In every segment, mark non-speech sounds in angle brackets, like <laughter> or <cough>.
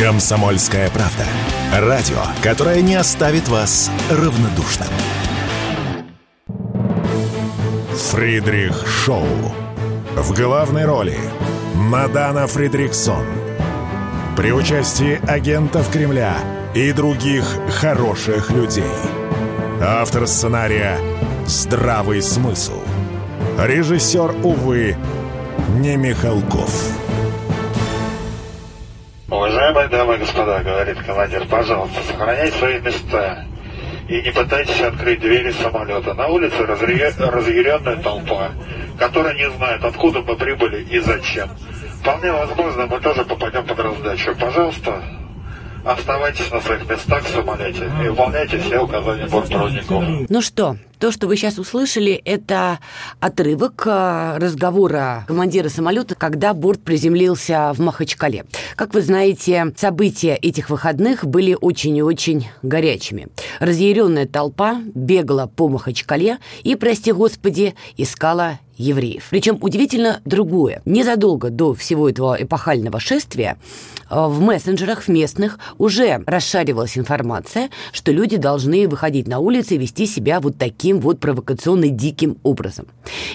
Комсомольская правда. Радио, которое не оставит вас равнодушным. Фридрих Шоу. В главной роли Мадана Фридриксон. При участии агентов Кремля и других хороших людей. Автор сценария «Здравый смысл». Режиссер, увы, не Михалков. Уважаемые дамы господа, говорит командир, пожалуйста, сохраняйте свои места и не пытайтесь открыть двери самолета. На улице разъя- разъяренная толпа, которая не знает, откуда мы прибыли и зачем. Вполне возможно, мы тоже попадем под раздачу. Пожалуйста, оставайтесь на своих местах в самолете и выполняйте все указания бортпроводников. Ну что, то, что вы сейчас услышали, это отрывок э, разговора командира самолета, когда борт приземлился в Махачкале. Как вы знаете, события этих выходных были очень и очень горячими. Разъяренная толпа бегала по Махачкале и, прости господи, искала евреев. Причем удивительно другое. Незадолго до всего этого эпохального шествия в мессенджерах в местных уже расшаривалась информация, что люди должны выходить на улицы и вести себя вот таким вот провокационно диким образом.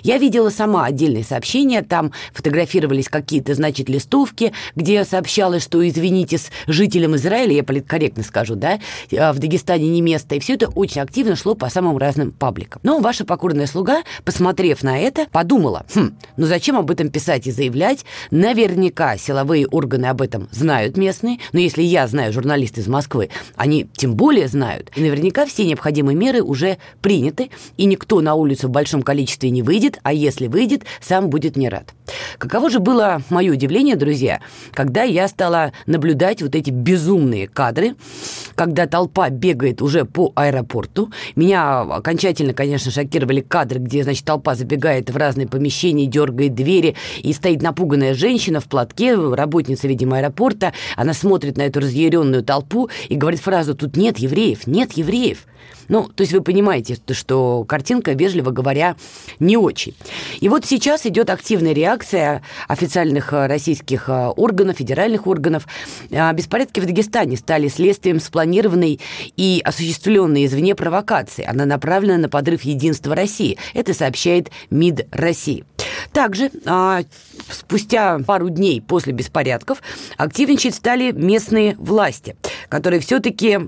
Я видела сама отдельные сообщения, там фотографировались какие-то, значит, листовки, где сообщалось, что извините с жителям Израиля, я политкорректно скажу, да, э, в Дагестане не место, и все это очень активно шло по самым разным пабликам. Но ваша покорная слуга, посмотрев на это, подумала, хм, ну зачем об этом писать и заявлять? Наверняка силовые органы об этом знают местные, но если я знаю журналист из Москвы, они тем более знают. И наверняка все необходимые меры уже приняты, и никто на улицу в большом количестве не выйдет, а если выйдет, сам будет не рад. Каково же было мое удивление, друзья, когда я стала наблюдать вот эти безумные кадры, когда толпа бегает уже по аэропорту. Меня окончательно, конечно, шокировали кадры, где, значит, толпа забегает в разные помещения, дергает двери, и стоит напуганная женщина в платке, работница, видимо, аэропорта. Она смотрит на эту разъяренную толпу и говорит фразу «Тут нет евреев, нет евреев». Ну, то есть вы понимаете, что картинка, вежливо говоря, не очень. И вот сейчас идет активная реакция официальных э, российских э, органов, федеральных органов. А беспорядки в Дагестане стали следствием спланированной и осуществленной извне провокации. Она направлена на подрыв единства России. Это сообщает МИД России. Также спустя пару дней после беспорядков активничать стали местные власти, которые все-таки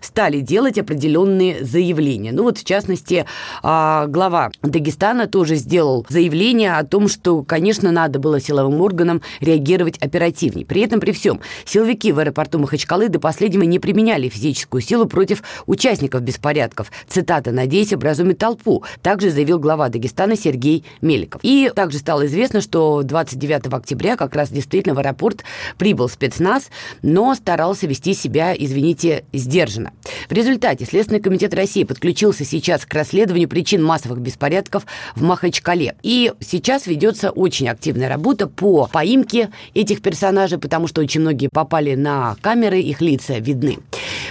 стали делать определенные заявления. Ну вот, в частности, а, глава Дагестана тоже сделал заявление о том, что, конечно, надо было силовым органам реагировать оперативнее. При этом, при всем, силовики в аэропорту Махачкалы до последнего не применяли физическую силу против участников беспорядков. Цитата «Надеюсь, образумит толпу», также заявил глава Дагестана Сергей Меликов. И также стало известно, что 29 октября как раз действительно в аэропорт прибыл спецназ, но старался вести себя, извините, сдержанно. В результате Следственный комитет России подключился сейчас к расследованию причин массовых беспорядков в Махачкале. И сейчас ведется очень активная работа по поимке этих персонажей, потому что очень многие попали на камеры, их лица видны.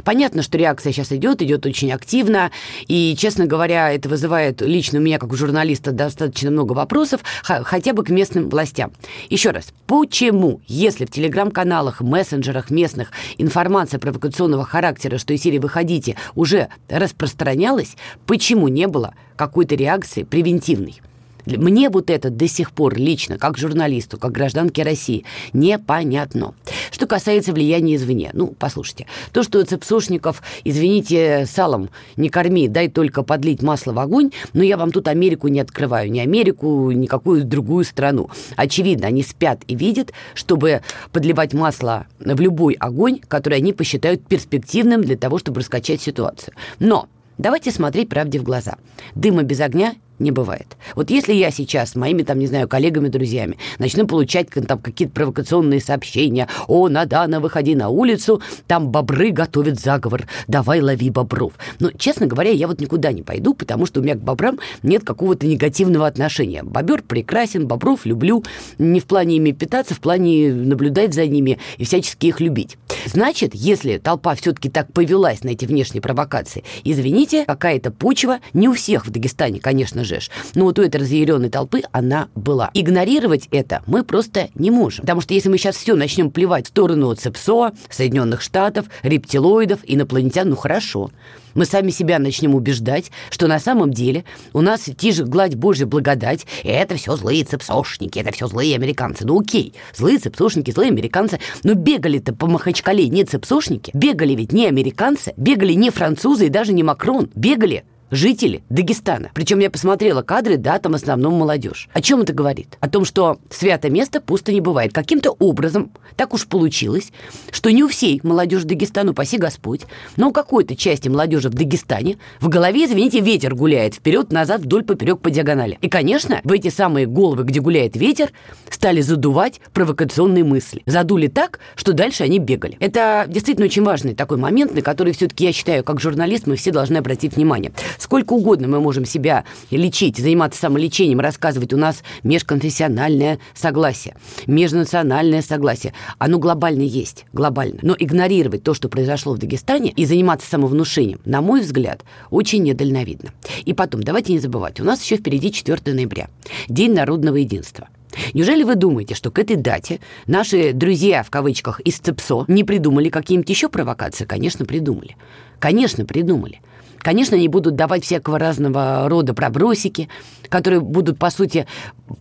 Понятно, что реакция сейчас идет, идет очень активно, и, честно говоря, это вызывает лично у меня, как у журналиста, достаточно много вопросов, хотя бы к местным властям. Еще раз, почему, если в телеграм-каналах, мессенджерах местных информация провокационного характера, что из серии «Выходите» уже распространялась, почему не было какой-то реакции превентивной? Мне вот это до сих пор лично, как журналисту, как гражданке России, непонятно. Что касается влияния извне. Ну, послушайте, то, что цепсошников, извините, салом не корми, дай только подлить масло в огонь, но я вам тут Америку не открываю, ни Америку, никакую другую страну. Очевидно, они спят и видят, чтобы подливать масло в любой огонь, который они посчитают перспективным для того, чтобы раскачать ситуацию. Но давайте смотреть правде в глаза. Дыма без огня не бывает. Вот если я сейчас с моими, там, не знаю, коллегами, друзьями начну получать там какие-то провокационные сообщения, о, Надана, выходи на улицу, там бобры готовят заговор, давай лови бобров. Но, честно говоря, я вот никуда не пойду, потому что у меня к бобрам нет какого-то негативного отношения. Бобер прекрасен, бобров люблю, не в плане ими питаться, в плане наблюдать за ними и всячески их любить. Значит, если толпа все-таки так повелась на эти внешние провокации, извините, какая-то почва, не у всех в Дагестане, конечно же, но вот у этой разъяренной толпы она была. Игнорировать это мы просто не можем. Потому что если мы сейчас все начнем плевать в сторону ЦЕПСО, Соединенных Штатов, рептилоидов, инопланетян, ну хорошо. Мы сами себя начнем убеждать, что на самом деле у нас тиже гладь Божья благодать, и это все злые цепсошники, это все злые американцы. Ну окей, злые цепсошники, злые американцы, но бегали-то по Махачкале не цепсошники, бегали ведь не американцы, бегали не французы и даже не Макрон, бегали жители Дагестана. Причем я посмотрела кадры, да, там в основном молодежь. О чем это говорит? О том, что свято место пусто не бывает. Каким-то образом так уж получилось, что не у всей молодежи Дагестана, упаси Господь, но у какой-то части молодежи в Дагестане в голове, извините, ветер гуляет вперед-назад, вдоль, поперек, по диагонали. И, конечно, в эти самые головы, где гуляет ветер, стали задувать провокационные мысли. Задули так, что дальше они бегали. Это действительно очень важный такой момент, на который все-таки я считаю, как журналист, мы все должны обратить внимание. Сколько угодно мы можем себя лечить, заниматься самолечением, рассказывать. У нас межконфессиональное согласие, межнациональное согласие. Оно глобально есть, глобально. Но игнорировать то, что произошло в Дагестане, и заниматься самовнушением, на мой взгляд, очень недальновидно. И потом, давайте не забывать, у нас еще впереди 4 ноября, День народного единства. Неужели вы думаете, что к этой дате наши друзья, в кавычках, из ЦЕПСО не придумали какие-нибудь еще провокации? Конечно, придумали. Конечно, придумали. Конечно, они будут давать всякого разного рода пробросики, которые будут, по сути,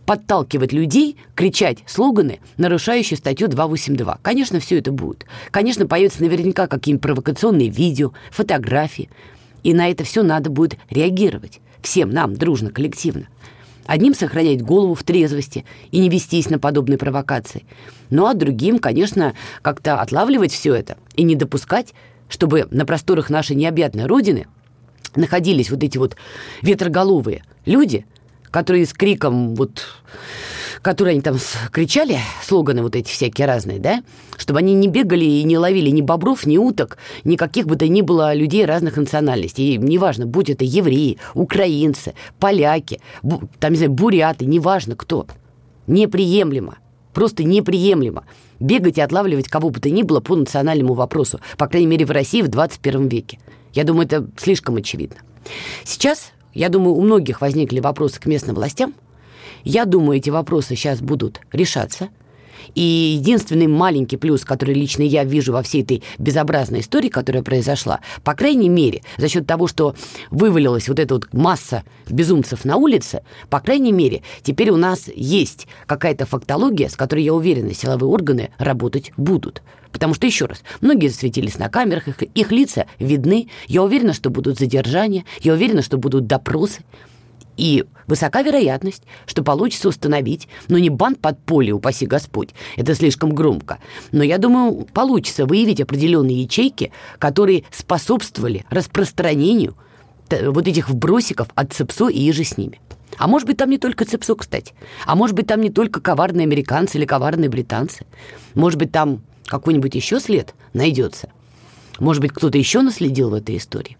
подталкивать людей, кричать слоганы, нарушающие статью 282. Конечно, все это будет. Конечно, появятся наверняка какие-нибудь провокационные видео, фотографии. И на это все надо будет реагировать. Всем нам, дружно, коллективно. Одним сохранять голову в трезвости и не вестись на подобные провокации. Ну а другим, конечно, как-то отлавливать все это и не допускать, чтобы на просторах нашей необъятной Родины находились вот эти вот ветроголовые люди, которые с криком вот которые они там кричали, слоганы вот эти всякие разные, да, чтобы они не бегали и не ловили ни бобров, ни уток, ни каких бы то ни было людей разных национальностей. И неважно, будь это евреи, украинцы, поляки, там, не знаю, буряты, неважно кто. Неприемлемо. Просто неприемлемо бегать и отлавливать кого бы то ни было по национальному вопросу, по крайней мере, в России в 21 веке. Я думаю, это слишком очевидно. Сейчас, я думаю, у многих возникли вопросы к местным властям. Я думаю, эти вопросы сейчас будут решаться. И единственный маленький плюс, который лично я вижу во всей этой безобразной истории, которая произошла, по крайней мере, за счет того, что вывалилась вот эта вот масса безумцев на улице, по крайней мере, теперь у нас есть какая-то фактология, с которой, я уверена, силовые органы работать будут. Потому что, еще раз, многие засветились на камерах, их, их лица видны. Я уверена, что будут задержания, я уверена, что будут допросы. И высока вероятность, что получится установить, ну не банд под поле, упаси Господь, это слишком громко, но я думаю, получится выявить определенные ячейки, которые способствовали распространению вот этих вбросиков от ЦЕПСО и же с ними. А может быть, там не только ЦЕПСО, кстати. А может быть, там не только коварные американцы или коварные британцы. Может быть, там какой-нибудь еще след найдется. Может быть, кто-то еще наследил в этой истории.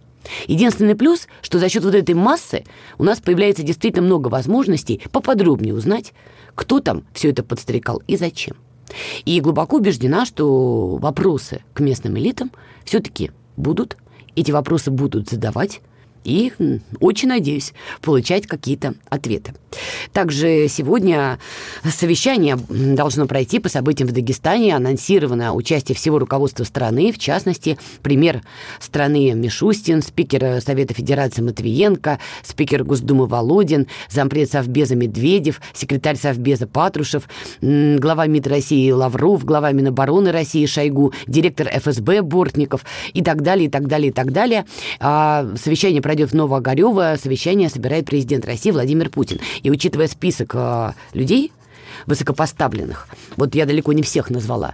Единственный плюс, что за счет вот этой массы у нас появляется действительно много возможностей поподробнее узнать, кто там все это подстрекал и зачем. И глубоко убеждена, что вопросы к местным элитам все-таки будут. Эти вопросы будут задавать и очень надеюсь получать какие-то ответы. Также сегодня совещание должно пройти по событиям в Дагестане. Анонсировано участие всего руководства страны, в частности, премьер страны Мишустин, спикер Совета Федерации Матвиенко, спикер Госдумы Володин, зампред Совбеза Медведев, секретарь Совбеза Патрушев, глава МИД России Лавров, глава Минобороны России Шойгу, директор ФСБ Бортников и так далее, и так далее, и так далее. А совещание пройдет в Новоогарево, совещание собирает президент России Владимир Путин. И учитывая список э, людей, высокопоставленных, вот я далеко не всех назвала,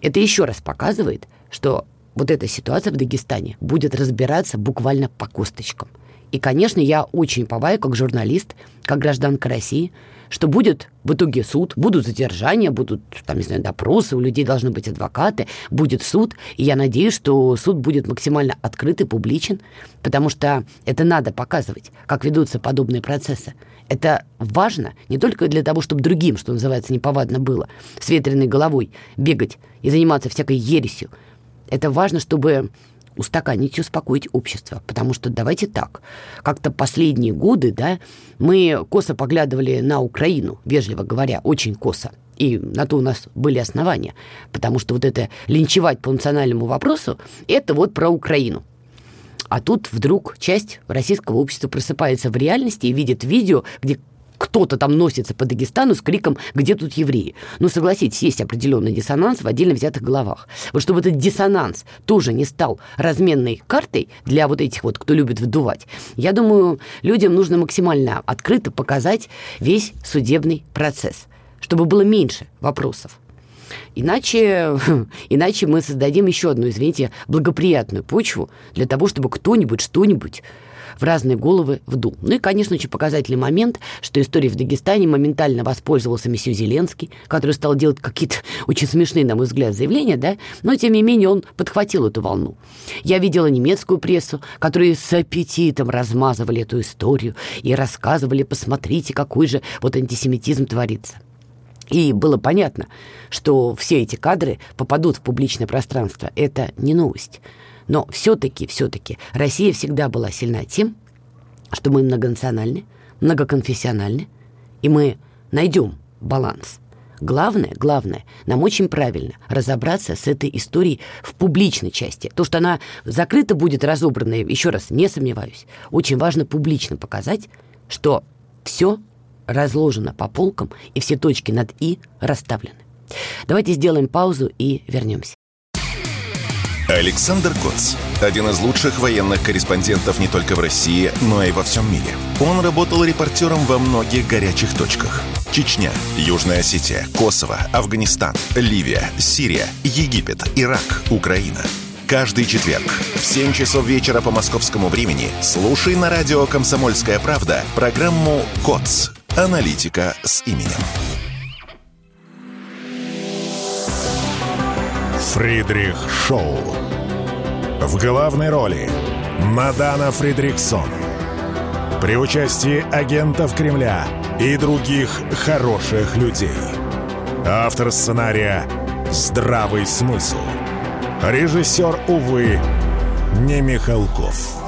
это еще раз показывает, что вот эта ситуация в Дагестане будет разбираться буквально по косточкам. И, конечно, я очень поваю, как журналист, как гражданка России, что будет в итоге суд, будут задержания, будут, там, не знаю, допросы, у людей должны быть адвокаты, будет суд, и я надеюсь, что суд будет максимально открыт и публичен, потому что это надо показывать, как ведутся подобные процессы. Это важно не только для того, чтобы другим, что называется, неповадно было, с ветреной головой бегать и заниматься всякой ересью, Это важно, чтобы устаканить и успокоить общество. Потому что давайте так, как-то последние годы, да, мы косо поглядывали на Украину, вежливо говоря, очень косо. И на то у нас были основания. Потому что вот это линчевать по национальному вопросу, это вот про Украину. А тут вдруг часть российского общества просыпается в реальности и видит видео, где кто-то там носится по Дагестану с криком «Где тут евреи?». Ну, согласитесь, есть определенный диссонанс в отдельно взятых головах. Вот чтобы этот диссонанс тоже не стал разменной картой для вот этих вот, кто любит вдувать, я думаю, людям нужно максимально открыто показать весь судебный процесс, чтобы было меньше вопросов. Иначе, <laughs> иначе мы создадим еще одну, извините, благоприятную почву для того, чтобы кто-нибудь что-нибудь в разные головы вдул. Ну и, конечно, очень показательный момент, что история в Дагестане моментально воспользовался месье Зеленский, который стал делать какие-то <laughs> очень смешные, на мой взгляд, заявления, да, но, тем не менее, он подхватил эту волну. Я видела немецкую прессу, которые с аппетитом размазывали эту историю и рассказывали, посмотрите, какой же вот антисемитизм творится. И было понятно, что все эти кадры попадут в публичное пространство. Это не новость. Но все-таки, все-таки Россия всегда была сильна тем, что мы многонациональны, многоконфессиональны, и мы найдем баланс. Главное, главное, нам очень правильно разобраться с этой историей в публичной части. То, что она закрыта будет, разобрана, еще раз, не сомневаюсь. Очень важно публично показать, что все разложено по полкам и все точки над «и» расставлены. Давайте сделаем паузу и вернемся. Александр Коц. Один из лучших военных корреспондентов не только в России, но и во всем мире. Он работал репортером во многих горячих точках. Чечня, Южная Осетия, Косово, Афганистан, Ливия, Сирия, Египет, Ирак, Украина. Каждый четверг в 7 часов вечера по московскому времени слушай на радио «Комсомольская правда» программу «КОЦ. Аналитика с именем». Фридрих Шоу. В главной роли Мадана Фридриксон. При участии агентов Кремля и других хороших людей. Автор сценария «Здравый смысл». Режиссер, увы, не Михалков.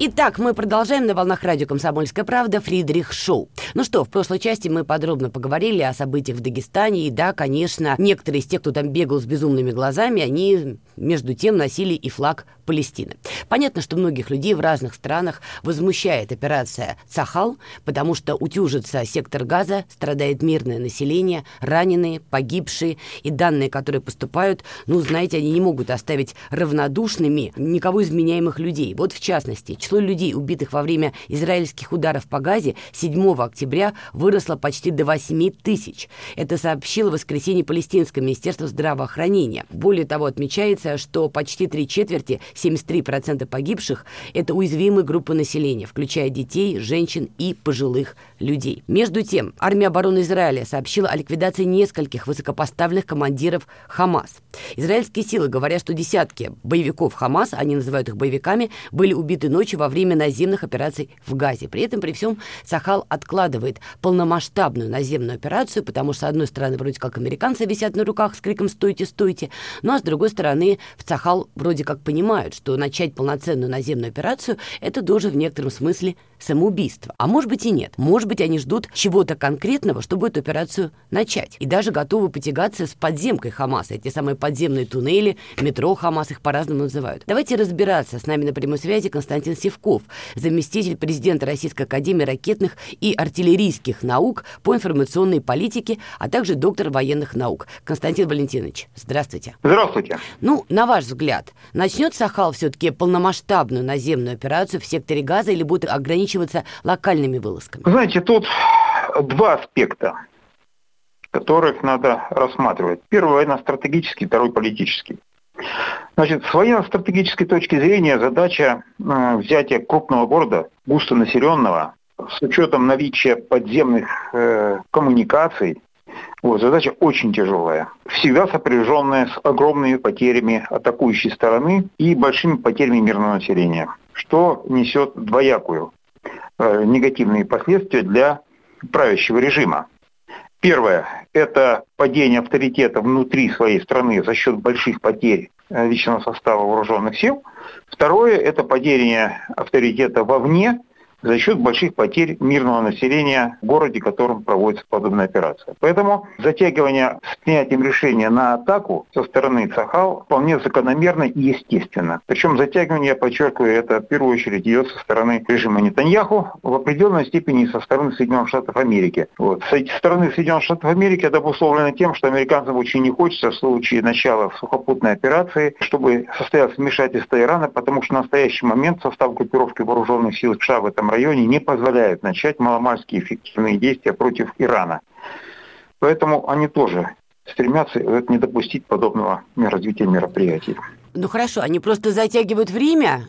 Итак, мы продолжаем на волнах радио «Комсомольская правда» Фридрих Шоу. Ну что, в прошлой части мы подробно поговорили о событиях в Дагестане. И да, конечно, некоторые из тех, кто там бегал с безумными глазами, они между тем носили и флаг Палестины. Понятно, что многих людей в разных странах возмущает операция «Цахал», потому что утюжится сектор газа, страдает мирное население, раненые, погибшие. И данные, которые поступают, ну, знаете, они не могут оставить равнодушными никого из вменяемых людей. Вот в частности, число людей, убитых во время израильских ударов по Газе 7 октября выросло почти до 8 тысяч. Это сообщило в воскресенье Палестинское министерство здравоохранения. Более того, отмечается, что почти три четверти, 73% погибших, это уязвимые группы населения, включая детей, женщин и пожилых людей. Между тем, армия обороны Израиля сообщила о ликвидации нескольких высокопоставленных командиров Хамас. Израильские силы говорят, что десятки боевиков Хамас, они называют их боевиками, были убиты ночью во время наземных операций в Газе. При этом, при всем, Сахал откладывает полномасштабную наземную операцию, потому что, с одной стороны, вроде как американцы висят на руках с криком «стойте, стойте», ну а с другой стороны, в Сахал вроде как понимают, что начать полноценную наземную операцию – это тоже в некотором смысле самоубийство. А может быть и нет. Может быть, они ждут чего-то конкретного, чтобы эту операцию начать. И даже готовы потягаться с подземкой Хамаса. Эти самые подземные туннели, метро Хамас, их по-разному называют. Давайте разбираться. С нами на прямой связи Константин Севков, заместитель президента Российской Академии ракетных и артиллерийских наук по информационной политике, а также доктор военных наук. Константин Валентинович, здравствуйте. Здравствуйте. Ну, на ваш взгляд, начнет Сахал все-таки полномасштабную наземную операцию в секторе Газа или будет ограничиваться локальными вылазками? Знаете, тут два аспекта, которых надо рассматривать. Первый военно-стратегический, второй политический. Значит, с военно-стратегической точки зрения задача э, взятия крупного города, густонаселенного, с учетом наличия подземных э, коммуникаций, вот, задача очень тяжелая, всегда сопряженная с огромными потерями атакующей стороны и большими потерями мирного населения, что несет двоякую негативные последствия для правящего режима. Первое – это падение авторитета внутри своей страны за счет больших потерь э, личного состава вооруженных сил. Второе – это падение авторитета вовне – за счет больших потерь мирного населения в городе, в котором проводится подобная операция. Поэтому затягивание с принятием решения на атаку со стороны Цахал вполне закономерно и естественно. Причем затягивание, я подчеркиваю, это в первую очередь идет со стороны режима Нетаньяху, в определенной степени со стороны Соединенных Штатов Америки. Вот. С стороны Соединенных Штатов Америки это обусловлено тем, что американцам очень не хочется в случае начала сухопутной операции, чтобы состоялось вмешательство Ирана, потому что в настоящий момент состав группировки вооруженных сил США в этом районе не позволяют начать маломальские эффективные действия против Ирана. Поэтому они тоже стремятся не допустить подобного развития мероприятий. Ну хорошо, они просто затягивают время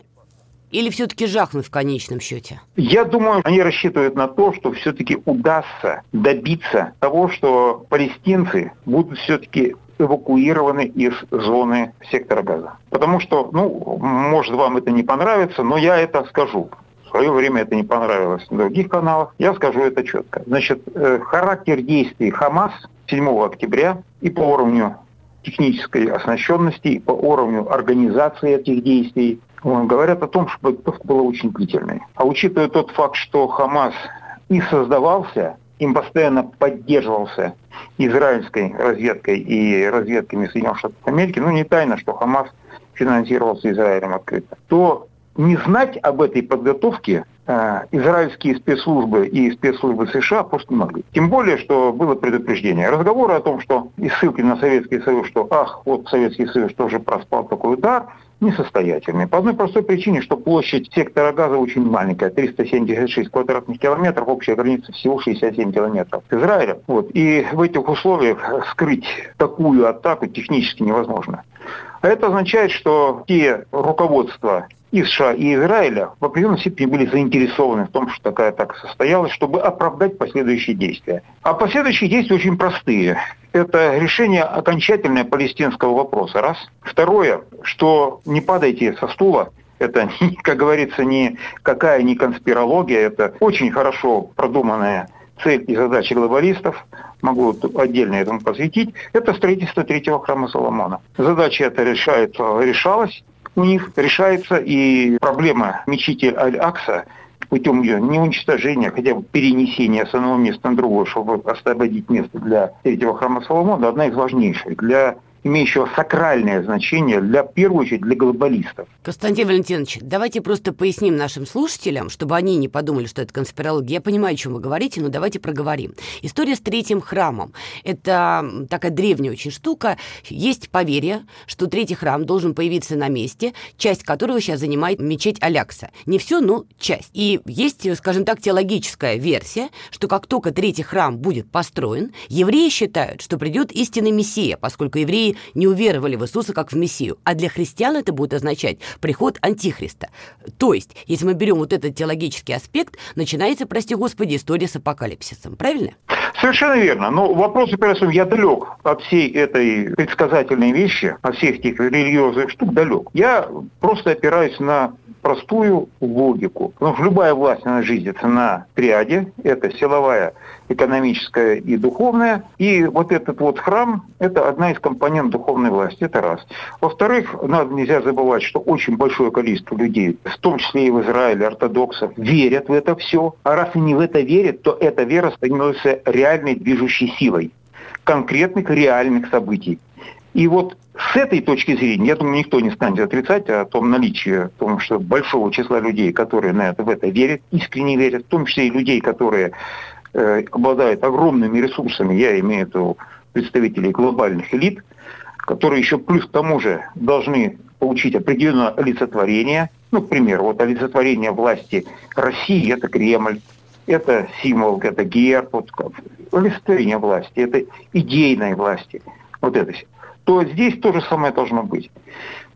или все-таки жахнут в конечном счете? Я думаю, они рассчитывают на то, что все-таки удастся добиться того, что палестинцы будут все-таки эвакуированы из зоны сектора газа. Потому что, ну, может, вам это не понравится, но я это скажу свое время это не понравилось на других каналах. Я скажу это четко. Значит, э, характер действий Хамас 7 октября и по уровню технической оснащенности, и по уровню организации этих действий говорят о том, что подготовка была очень длительной. А учитывая тот факт, что Хамас и создавался, им постоянно поддерживался израильской разведкой и разведками Соединенных Штатов Америки, ну не тайно, что Хамас финансировался Израилем открыто, то не знать об этой подготовке э, израильские спецслужбы и спецслужбы США просто не могли. Тем более, что было предупреждение. Разговоры о том, что и ссылки на Советский Союз, что ах, вот Советский Союз тоже проспал такой удар, несостоятельные. По одной простой причине, что площадь сектора газа очень маленькая, 376 квадратных километров, общая граница всего 67 километров с Израилем. Вот. И в этих условиях скрыть такую атаку технически невозможно. А это означает, что те руководства и США, и Израиля в определенной степени были заинтересованы в том, что такая атака состоялась, чтобы оправдать последующие действия. А последующие действия очень простые. Это решение окончательное палестинского вопроса, раз. Второе, что не падайте со стула, это, <laughs> как говорится, не какая не конспирология, это очень хорошо продуманная цель и задача глобалистов, могу отдельно этому посвятить, это строительство третьего храма Соломона. Задача эта решается, решалась, у них решается и проблема мечети Аль-Акса путем ее не уничтожения, хотя бы перенесения с одного места на другое, чтобы освободить место для третьего храма Соломона, одна из важнейших для имеющего сакральное значение для, в первую очередь, для глобалистов. Константин Валентинович, давайте просто поясним нашим слушателям, чтобы они не подумали, что это конспирология. Я понимаю, о чем вы говорите, но давайте проговорим. История с третьим храмом. Это такая древняя очень штука. Есть поверье, что третий храм должен появиться на месте, часть которого сейчас занимает мечеть Алякса. Не все, но часть. И есть, скажем так, теологическая версия, что как только третий храм будет построен, евреи считают, что придет истинный Мессия, поскольку евреи не уверовали в Иисуса как в Мессию. А для христиан это будет означать приход Антихриста. То есть, если мы берем вот этот теологический аспект, начинается, прости господи, история с апокалипсисом. Правильно? Совершенно верно. Но вопрос, операции, я далек от всей этой предсказательной вещи, от всех этих религиозных штук далек. Я просто опираюсь на простую логику. Потому что любая власть, она жизнится на триаде. Это силовая, экономическая и духовная. И вот этот вот храм – это одна из компонент духовной власти. Это раз. Во-вторых, надо нельзя забывать, что очень большое количество людей, в том числе и в Израиле, ортодоксов, верят в это все. А раз они в это верят, то эта вера становится реальной движущей силой конкретных реальных событий. И вот с этой точки зрения, я думаю, никто не станет отрицать о том наличии, о том, что большого числа людей, которые на это, в это верят, искренне верят, в том числе и людей, которые э, обладают огромными ресурсами, я имею в виду представителей глобальных элит, которые еще плюс к тому же должны получить определенное олицетворение. Ну, к примеру, вот олицетворение власти России – это Кремль, это символ, это герб, вот, олицетворение власти, это идейной власти. Вот это все то здесь то же самое должно быть.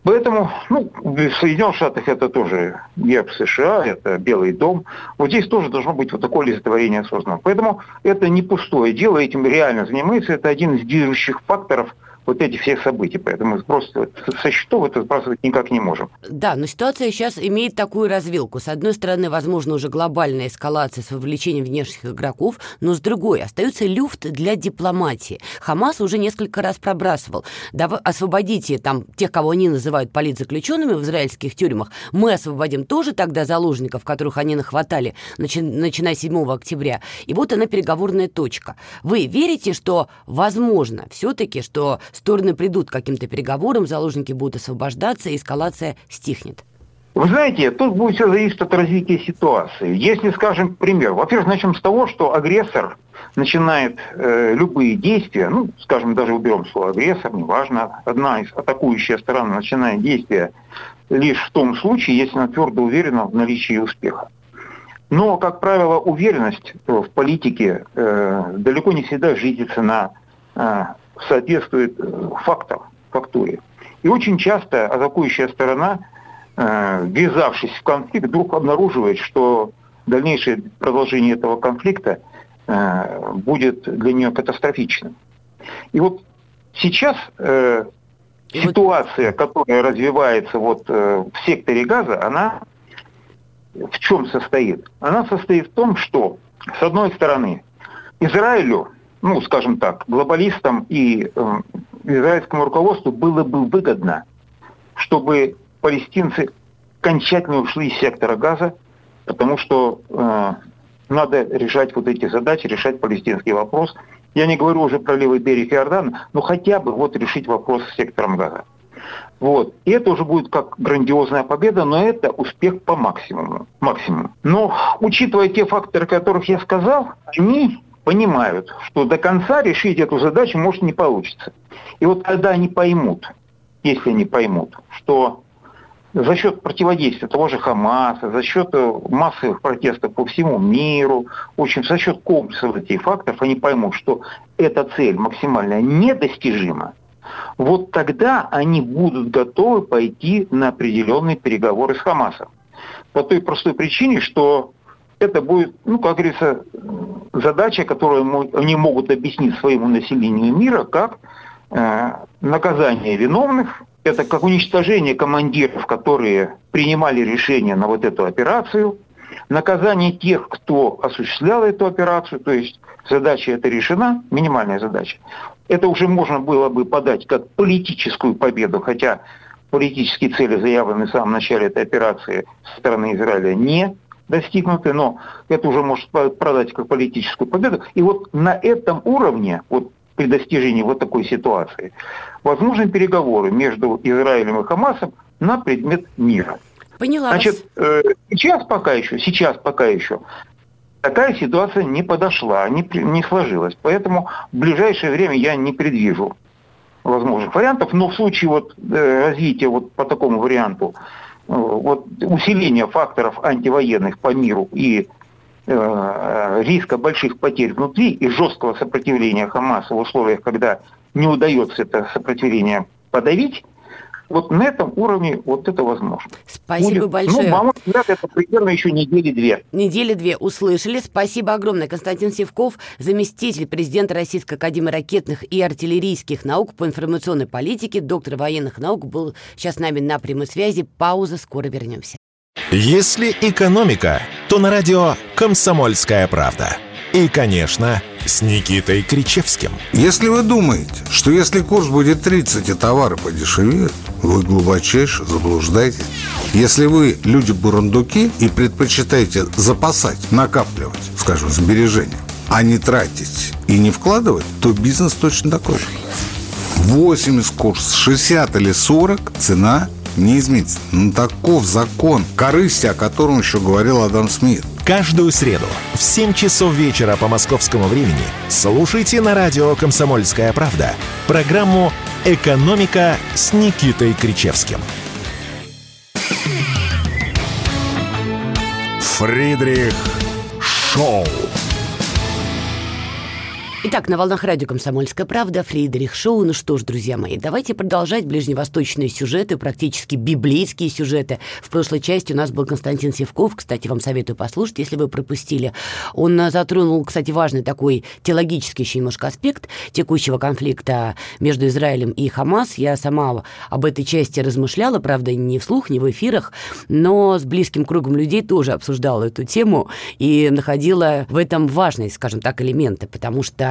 Поэтому, ну, в Соединенных Штатах это тоже герб США, это Белый дом. Вот здесь тоже должно быть вот такое олицетворение создано. Поэтому это не пустое дело, этим реально занимается. Это один из движущих факторов вот этих всех событий. Поэтому просто со счетов это сбрасывать никак не можем. Да, но ситуация сейчас имеет такую развилку. С одной стороны, возможно, уже глобальная эскалация с вовлечением внешних игроков, но с другой остается люфт для дипломатии. Хамас уже несколько раз пробрасывал. Давай, освободите там тех, кого они называют политзаключенными в израильских тюрьмах. Мы освободим тоже тогда заложников, которых они нахватали, начи- начиная с 7 октября. И вот она переговорная точка. Вы верите, что возможно все-таки, что стороны придут к каким-то переговорам, заложники будут освобождаться, и эскалация стихнет? Вы знаете, тут будет все зависеть от развития ситуации. Если, скажем, пример, во-первых, начнем с того, что агрессор начинает э, любые действия, ну, скажем, даже уберем слово агрессор, неважно, одна из атакующая сторона начинает действия лишь в том случае, если она твердо уверена в наличии успеха. Но, как правило, уверенность в политике э, далеко не всегда житится на э, соответствует э, фактам, фактуре. И очень часто атакующая сторона, э, ввязавшись в конфликт, вдруг обнаруживает, что дальнейшее продолжение этого конфликта э, будет для нее катастрофичным. И вот сейчас э, ситуация, которая развивается вот э, в секторе газа, она в чем состоит? Она состоит в том, что, с одной стороны, Израилю, ну, скажем так, глобалистам и э, израильскому руководству было бы выгодно, чтобы палестинцы окончательно ушли из сектора газа, потому что э, надо решать вот эти задачи, решать палестинский вопрос. Я не говорю уже про левый берег Иордана, но хотя бы вот решить вопрос с сектором газа. Вот. И это уже будет как грандиозная победа, но это успех по максимуму. максимуму. Но учитывая те факторы, которых я сказал, они понимают, что до конца решить эту задачу может не получится. И вот когда они поймут, если они поймут, что за счет противодействия того же Хамаса, за счет массовых протестов по всему миру, в общем, за счет комплекса этих факторов, они поймут, что эта цель максимально недостижима, вот тогда они будут готовы пойти на определенные переговоры с Хамасом. По той простой причине, что это будет, ну, как говорится, задача, которую они могут объяснить своему населению мира как э, наказание виновных, это как уничтожение командиров, которые принимали решение на вот эту операцию, наказание тех, кто осуществлял эту операцию, то есть задача эта решена, минимальная задача. Это уже можно было бы подать как политическую победу, хотя политические цели, заявленные в самом начале этой операции со стороны Израиля, не достигнуты, но это уже может продать как политическую победу. И вот на этом уровне, вот при достижении вот такой ситуации, возможны переговоры между Израилем и Хамасом на предмет мира. Поняла Значит. Э, сейчас пока еще, сейчас пока еще такая ситуация не подошла, не, не сложилась. Поэтому в ближайшее время я не предвижу возможных вариантов. Но в случае вот, э, развития вот по такому варианту, вот, усиления факторов антивоенных по миру и э, риска больших потерь внутри и жесткого сопротивления Хамаса в условиях, когда не удается это сопротивление подавить, вот на этом уровне вот это возможно. Спасибо Будет, большое. Ну, мама, это примерно еще недели две. Недели две услышали. Спасибо огромное. Константин Севков, заместитель президента Российской Академии ракетных и артиллерийских наук по информационной политике, доктор военных наук, был сейчас с нами на прямой связи. Пауза, скоро вернемся. Если экономика, то на радио «Комсомольская правда». И, конечно, с Никитой Кричевским. Если вы думаете, что если курс будет 30 и товары подешевеют, вы глубочайше заблуждаетесь. Если вы люди-бурундуки и предпочитаете запасать, накапливать, скажем, сбережения, а не тратить и не вкладывать, то бизнес точно такой же. 80 курс, 60 или 40 цена не изменится. Ну, таков закон корысти, о котором еще говорил Адам Смит. Каждую среду в 7 часов вечера по московскому времени слушайте на радио «Комсомольская правда» программу «Экономика» с Никитой Кричевским. Фридрих Шоу. Итак, на волнах радио «Комсомольская правда» Фридрих Шоу. Ну что ж, друзья мои, давайте продолжать ближневосточные сюжеты, практически библейские сюжеты. В прошлой части у нас был Константин Севков. Кстати, вам советую послушать, если вы пропустили. Он а, затронул, кстати, важный такой теологический еще немножко аспект текущего конфликта между Израилем и Хамас. Я сама об этой части размышляла, правда, не вслух, не в эфирах, но с близким кругом людей тоже обсуждала эту тему и находила в этом важные, скажем так, элементы, потому что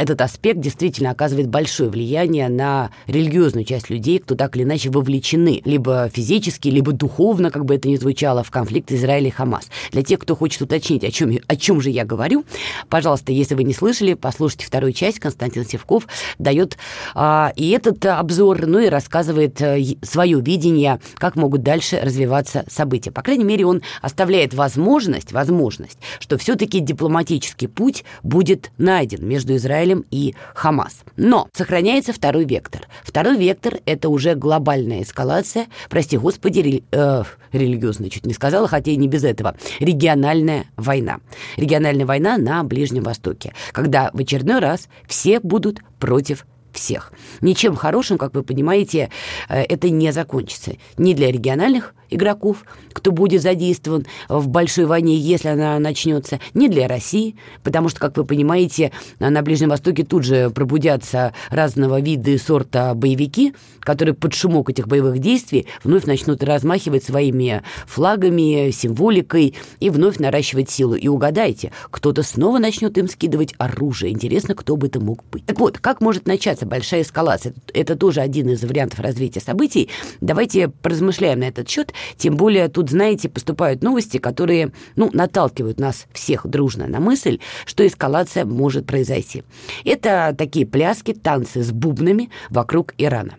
этот аспект действительно оказывает большое влияние на религиозную часть людей, кто так или иначе вовлечены либо физически, либо духовно, как бы это ни звучало, в конфликт Израиля и Хамас. Для тех, кто хочет уточнить, о чем, о чем же я говорю, пожалуйста, если вы не слышали, послушайте вторую часть. Константин Севков дает а, и этот обзор, ну и рассказывает а, свое видение, как могут дальше развиваться события. По крайней мере, он оставляет возможность, возможность, что все-таки дипломатический путь будет найден между Израилем и Хамас. Но сохраняется второй вектор. Второй вектор – это уже глобальная эскалация, прости господи, рели, э, религиозная, чуть не сказала, хотя и не без этого, региональная война. Региональная война на Ближнем Востоке, когда в очередной раз все будут против всех. Ничем хорошим, как вы понимаете, э, это не закончится. Ни для региональных игроков, кто будет задействован в большой войне, если она начнется, ни для России, потому что, как вы понимаете, на Ближнем Востоке тут же пробудятся разного вида и сорта боевики, которые под шумок этих боевых действий вновь начнут размахивать своими флагами, символикой и вновь наращивать силу. И угадайте, кто-то снова начнет им скидывать оружие. Интересно, кто бы это мог быть. Так вот, как может начаться большая эскалация? Это тоже один из вариантов развития событий. Давайте поразмышляем на этот счет тем более тут, знаете, поступают новости, которые, ну, наталкивают нас всех дружно на мысль, что эскалация может произойти. Это такие пляски, танцы с бубнами вокруг Ирана.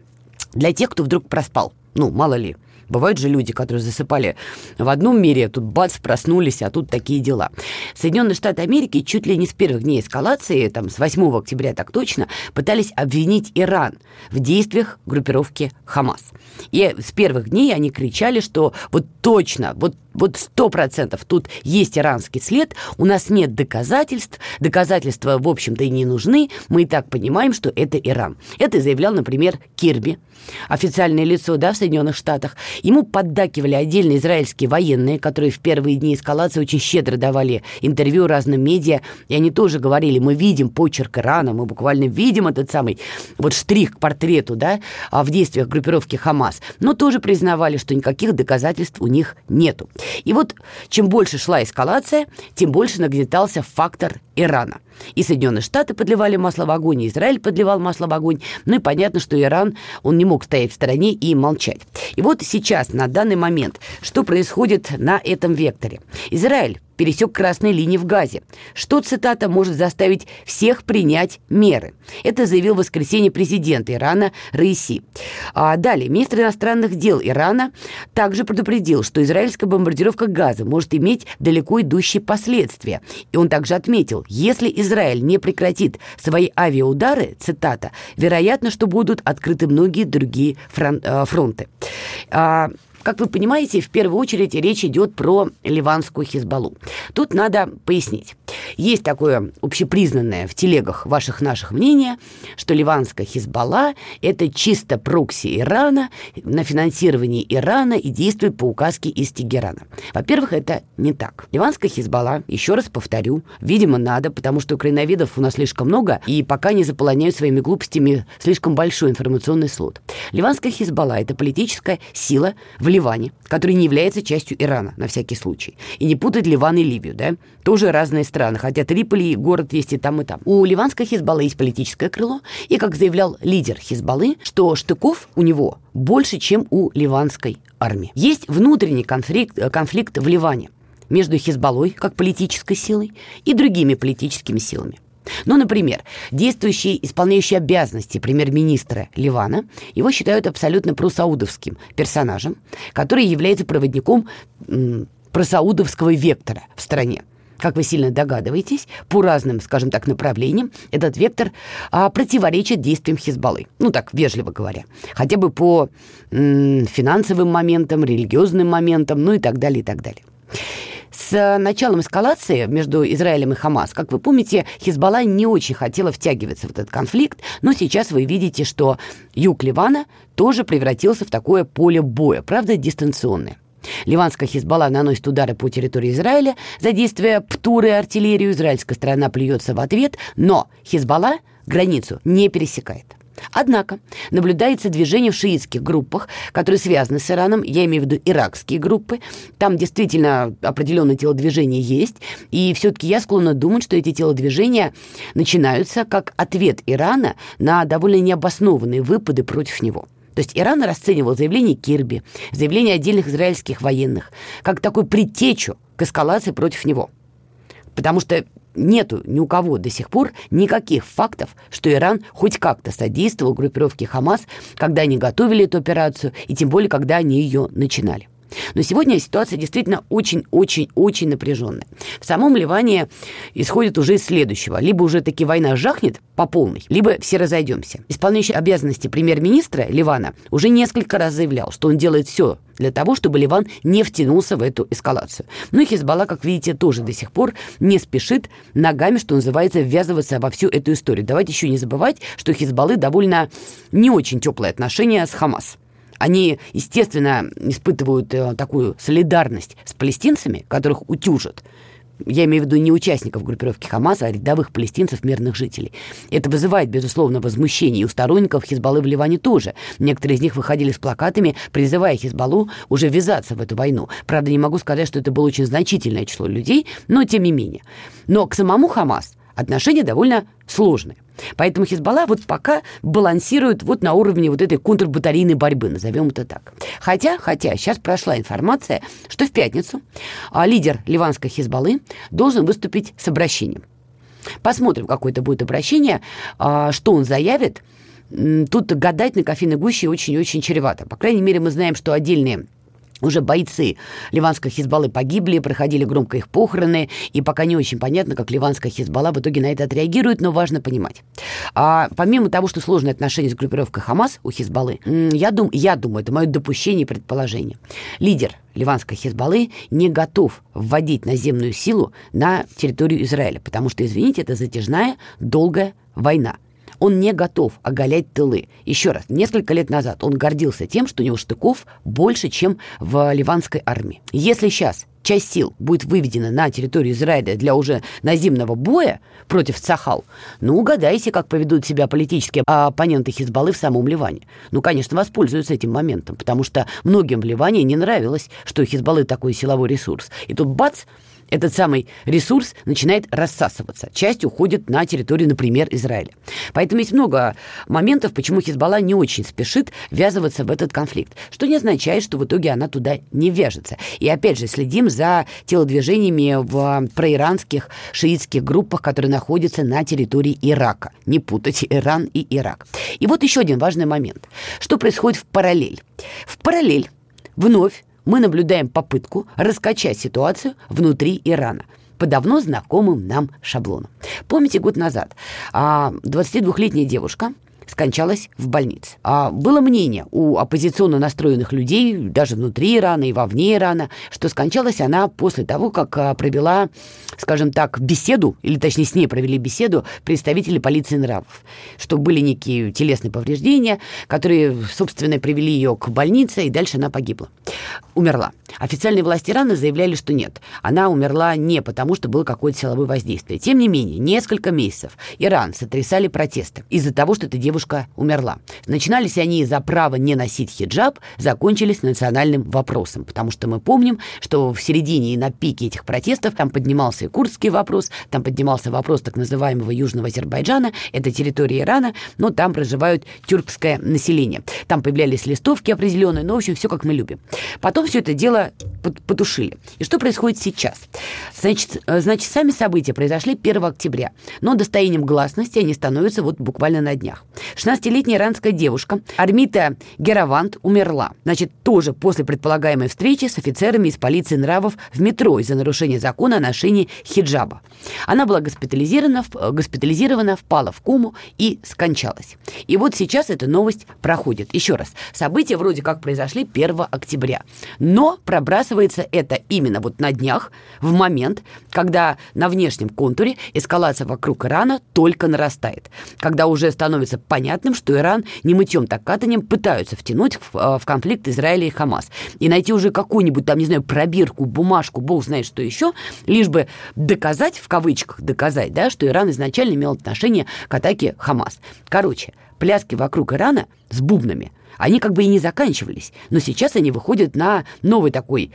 Для тех, кто вдруг проспал, ну, мало ли, Бывают же люди, которые засыпали в одном мире, тут бац, проснулись, а тут такие дела. Соединенные Штаты Америки чуть ли не с первых дней эскалации, там, с 8 октября так точно, пытались обвинить Иран в действиях группировки Хамас. И с первых дней они кричали, что вот точно, вот вот сто процентов тут есть иранский след, у нас нет доказательств, доказательства, в общем-то, и не нужны, мы и так понимаем, что это Иран. Это заявлял, например, Кирби, официальное лицо да, в Соединенных Штатах. Ему поддакивали отдельные израильские военные, которые в первые дни эскалации очень щедро давали интервью разным медиа, и они тоже говорили, мы видим почерк Ирана, мы буквально видим этот самый вот штрих к портрету да, в действиях группировки Хамас, но тоже признавали, что никаких доказательств у них нету. И вот чем больше шла эскалация, тем больше нагнетался фактор Ирана. И Соединенные Штаты подливали масло в огонь, и Израиль подливал масло в огонь. Ну и понятно, что Иран, он не мог стоять в стороне и молчать. И вот сейчас, на данный момент, что происходит на этом векторе? Израиль пересек красные линии в Газе, что, цитата, может заставить всех принять меры. Это заявил в воскресенье президент Ирана Раиси. А далее, министр иностранных дел Ирана также предупредил, что израильская бомбардировка Газа может иметь далеко идущие последствия. И он также отметил, если Израиль не прекратит свои авиаудары, цитата, вероятно, что будут открыты многие другие э, фронты. Как вы понимаете, в первую очередь речь идет про ливанскую Хизбаллу. Тут надо пояснить. Есть такое общепризнанное в телегах ваших наших мнение, что ливанская Хизбалла – это чисто прокси Ирана на финансировании Ирана и действует по указке из Тегерана. Во-первых, это не так. Ливанская Хизбалла, еще раз повторю, видимо, надо, потому что украиноведов у нас слишком много, и пока не заполоняют своими глупостями слишком большой информационный слот. Ливанская Хизбалла – это политическая сила в Ливане, который не является частью Ирана, на всякий случай. И не путать Ливан и Ливию, да? Тоже разные страны, хотя Триполи город есть и там, и там. У ливанской Хизбаллы есть политическое крыло, и, как заявлял лидер Хизбаллы, что штыков у него больше, чем у ливанской армии. Есть внутренний конфликт, э, конфликт в Ливане между Хизбаллой, как политической силой, и другими политическими силами. Ну, например, действующий, исполняющий обязанности премьер-министра Ливана, его считают абсолютно просаудовским персонажем, который является проводником просаудовского вектора в стране. Как вы сильно догадываетесь, по разным, скажем так, направлениям этот вектор а, противоречит действиям Хизбаллы. Ну, так, вежливо говоря. Хотя бы по м, финансовым моментам, религиозным моментам, ну и так далее, и так далее. С началом эскалации между Израилем и Хамас, как вы помните, Хизбалла не очень хотела втягиваться в этот конфликт, но сейчас вы видите, что юг Ливана тоже превратился в такое поле боя, правда, дистанционное. Ливанская Хизбалла наносит удары по территории Израиля, задействуя птуры и артиллерию. Израильская сторона плюется в ответ, но Хизбалла границу не пересекает. Однако наблюдается движение в шиитских группах, которые связаны с Ираном, я имею в виду иракские группы. Там действительно определенное телодвижение есть, и все-таки я склонна думать, что эти телодвижения начинаются как ответ Ирана на довольно необоснованные выпады против него. То есть Иран расценивал заявление Кирби, заявление отдельных израильских военных, как такую предтечу к эскалации против него. Потому что нету ни у кого до сих пор никаких фактов, что Иран хоть как-то содействовал группировке Хамас, когда они готовили эту операцию, и тем более, когда они ее начинали. Но сегодня ситуация действительно очень-очень-очень напряженная. В самом Ливане исходит уже из следующего. Либо уже таки война жахнет по полной, либо все разойдемся. Исполняющий обязанности премьер-министра Ливана уже несколько раз заявлял, что он делает все для того, чтобы Ливан не втянулся в эту эскалацию. И Хизбалла, как видите, тоже до сих пор не спешит ногами, что называется, ввязываться во всю эту историю. Давайте еще не забывать, что Хизбаллы довольно не очень теплые отношения с Хамас. Они, естественно, испытывают э, такую солидарность с палестинцами, которых утюжат. Я имею в виду не участников группировки Хамаса, а рядовых палестинцев, мирных жителей. Это вызывает, безусловно, возмущение и у сторонников Хизбаллы в Ливане тоже. Некоторые из них выходили с плакатами, призывая Хизбаллу уже ввязаться в эту войну. Правда, не могу сказать, что это было очень значительное число людей, но тем не менее. Но к самому Хамас отношения довольно сложные. Поэтому Хизбалла вот пока балансирует вот на уровне вот этой контрбатарейной борьбы, назовем это так. Хотя, хотя, сейчас прошла информация, что в пятницу а, лидер ливанской Хизбаллы должен выступить с обращением. Посмотрим, какое это будет обращение, а, что он заявит. Тут гадать на кофейной гуще очень-очень чревато. По крайней мере, мы знаем, что отдельные уже бойцы ливанской Хизбаллы погибли, проходили громко их похороны, и пока не очень понятно, как ливанская Хизбалла в итоге на это отреагирует, но важно понимать. А, помимо того, что сложные отношения с группировкой Хамас у Хизбаллы, я, дум, я думаю, это мое допущение и предположение. Лидер ливанской Хизбаллы не готов вводить наземную силу на территорию Израиля, потому что, извините, это затяжная, долгая война. Он не готов оголять тылы. Еще раз, несколько лет назад он гордился тем, что у него штыков больше, чем в ливанской армии. Если сейчас часть сил будет выведена на территорию Израиля для уже наземного боя против Цахал, ну, угадайте, как поведут себя политические оппоненты Хизбаллы в самом Ливане. Ну, конечно, воспользуются этим моментом, потому что многим в Ливане не нравилось, что Хизбаллы такой силовой ресурс. И тут бац, этот самый ресурс начинает рассасываться. Часть уходит на территорию, например, Израиля. Поэтому есть много моментов, почему Хизбалла не очень спешит ввязываться в этот конфликт, что не означает, что в итоге она туда не вяжется. И опять же, следим за телодвижениями в проиранских шиитских группах, которые находятся на территории Ирака. Не путать Иран и Ирак. И вот еще один важный момент. Что происходит в параллель? В параллель вновь мы наблюдаем попытку раскачать ситуацию внутри Ирана по давно знакомым нам шаблонам. Помните, год назад 22-летняя а, девушка скончалась в больнице. А было мнение у оппозиционно настроенных людей, даже внутри Ирана и вовне Ирана, что скончалась она после того, как а, провела, скажем так, беседу, или точнее с ней провели беседу представители полиции нравов, что были некие телесные повреждения, которые, собственно, привели ее к больнице, и дальше она погибла. Умерла. Официальные власти Ирана заявляли, что нет, она умерла не потому, что было какое-то силовое воздействие. Тем не менее, несколько месяцев Иран сотрясали протесты из-за того, что эта девушка умерла. Начинались они за право не носить хиджаб, закончились национальным вопросом, потому что мы помним, что в середине и на пике этих протестов там поднимался и курдский вопрос, там поднимался вопрос так называемого Южного Азербайджана, это территория Ирана, но там проживают тюркское население. Там появлялись листовки определенные, но, в общем, все как мы любим. Потом все это дело потушили. И что происходит сейчас? Значит, э, значит, сами события произошли 1 октября, но достоянием гласности они становятся вот буквально на днях. 16-летняя иранская девушка Армита Геравант умерла. Значит, тоже после предполагаемой встречи с офицерами из полиции нравов в метро из-за нарушения закона о ношении хиджаба. Она была госпитализирована, госпитализирована, впала в кому и скончалась. И вот сейчас эта новость проходит. Еще раз, события вроде как произошли 1 октября, но пробрасывают оказывается, это именно вот на днях, в момент, когда на внешнем контуре эскалация вокруг Ирана только нарастает. Когда уже становится понятным, что Иран не мытьем, так катанием пытаются втянуть в, э, в конфликт Израиля и Хамас. И найти уже какую-нибудь там, не знаю, пробирку, бумажку, бог знает что еще, лишь бы доказать, в кавычках доказать, да, что Иран изначально имел отношение к атаке Хамас. Короче, пляски вокруг Ирана с бубнами – они как бы и не заканчивались, но сейчас они выходят на новый такой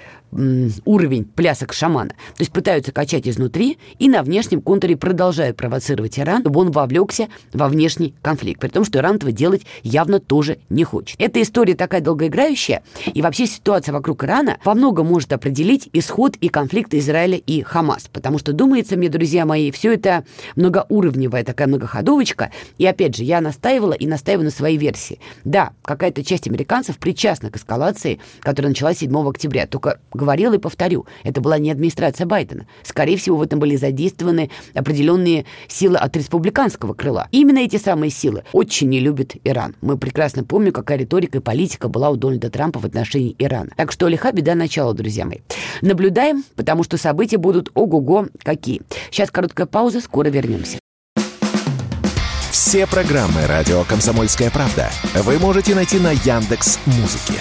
уровень плясок шамана. То есть пытаются качать изнутри и на внешнем контуре продолжают провоцировать Иран, чтобы он вовлекся во внешний конфликт, при том, что Иран этого делать явно тоже не хочет. Эта история такая долгоиграющая, и вообще ситуация вокруг Ирана во многом может определить исход и конфликта Израиля и Хамас, потому что, думается мне, друзья мои, все это многоуровневая такая многоходовочка, и опять же, я настаивала и настаиваю на своей версии. Да, какая-то часть американцев причастна к эскалации, которая началась 7 октября. Только говорила и повторю, это была не администрация Байдена. Скорее всего, в этом были задействованы определенные силы от республиканского крыла. Именно эти самые силы очень не любят Иран. Мы прекрасно помним, какая риторика и политика была у Дональда Трампа в отношении Ирана. Так что лиха беда начала, друзья мои. Наблюдаем, потому что события будут ого-го какие. Сейчас короткая пауза, скоро вернемся. Все программы радио Комсомольская правда вы можете найти на Яндекс Музыке.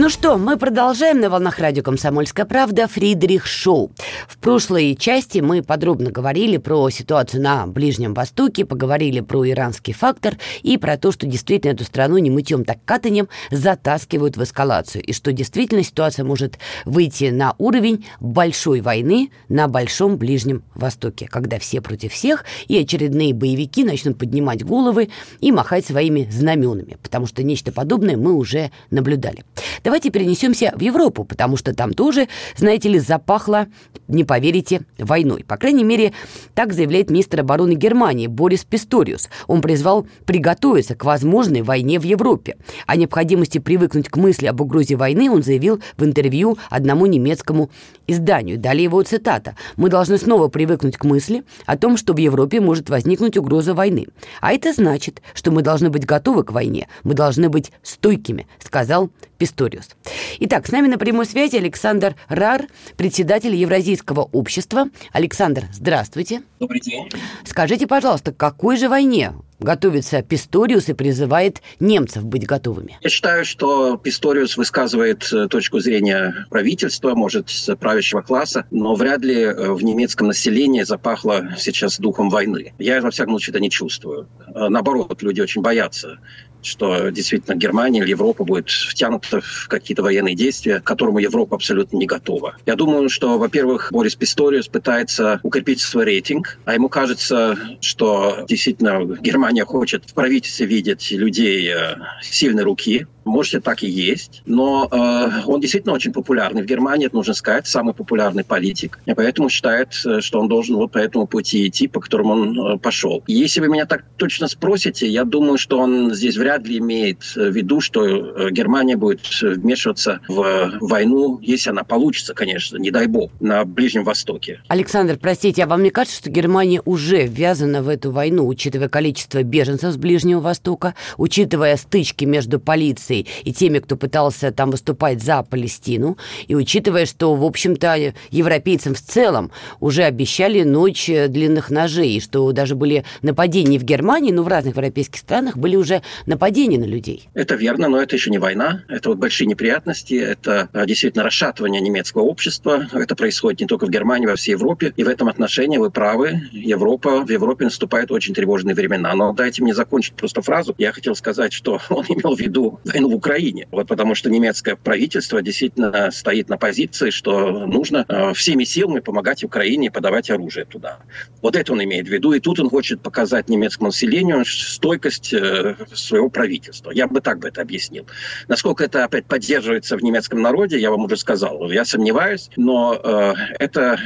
Ну что, мы продолжаем на волнах радио «Комсомольская правда» Фридрих Шоу. В прошлой части мы подробно говорили про ситуацию на Ближнем Востоке, поговорили про иранский фактор и про то, что действительно эту страну не мытьем, так катанием затаскивают в эскалацию. И что действительно ситуация может выйти на уровень большой войны на Большом Ближнем Востоке, когда все против всех и очередные боевики начнут поднимать головы и махать своими знаменами, потому что нечто подобное мы уже наблюдали. Давайте перенесемся в Европу, потому что там тоже, знаете ли, запахло, не поверите, войной. По крайней мере, так заявляет министр обороны Германии Борис Писториус. Он призвал приготовиться к возможной войне в Европе. О необходимости привыкнуть к мысли об угрозе войны он заявил в интервью одному немецкому изданию. Далее его цитата. «Мы должны снова привыкнуть к мысли о том, что в Европе может возникнуть угроза войны. А это значит, что мы должны быть готовы к войне, мы должны быть стойкими», сказал Писториус. Итак, с нами на прямой связи Александр Рар, председатель Евразийского общества. Александр, здравствуйте. Добрый день. Скажите, пожалуйста, какой же войне готовится Писториус и призывает немцев быть готовыми? Я считаю, что Писториус высказывает э, точку зрения правительства, может, правящего класса, но вряд ли э, в немецком населении запахло сейчас духом войны. Я, во всяком случае, это не чувствую. Э, наоборот, люди очень боятся что действительно Германия или Европа будет втянута в какие-то военные действия, к которому Европа абсолютно не готова. Я думаю, что, во-первых, Борис Писториус пытается укрепить свой рейтинг, а ему кажется, что действительно Германия хочет в правительстве видеть людей э, сильной руки, может, так и есть, но э, он действительно очень популярный в Германии, это нужно сказать, самый популярный политик, и поэтому считает, э, что он должен вот по этому пути идти, по которому он э, пошел. Если вы меня так точно спросите, я думаю, что он здесь вряд ли имеет в виду, что э, Германия будет вмешиваться в войну, если она получится, конечно, не дай бог, на Ближнем Востоке. Александр, простите, а вам не кажется, что Германия уже ввязана в эту войну, учитывая количество беженцев с Ближнего Востока, учитывая стычки между полицией и теми, кто пытался там выступать за Палестину, и учитывая, что, в общем-то, европейцам в целом уже обещали ночь э, длинных ножей, и что даже были нападения в Германии, но в разных европейских странах были уже нападения на людей. Это верно, но это еще не война, это вот большие неприятности, это э, действительно расшатывание немецкого общества, это происходит не только в Германии, во всей Европе, и в этом отношении вы правы, Европа, в Европе наступают очень тревожные времена. Но дайте мне закончить просто фразу. Я хотел сказать, что <laughs> он имел в виду войну в Украине. Вот потому что немецкое правительство действительно стоит на позиции, что нужно э, всеми силами помогать Украине подавать оружие туда. Вот это он имеет в виду. И тут он хочет показать немецкому населению стойкость э, своего правительства. Я бы так бы это объяснил. Насколько это опять поддерживается в немецком народе, я вам уже сказал. Я сомневаюсь, но э, это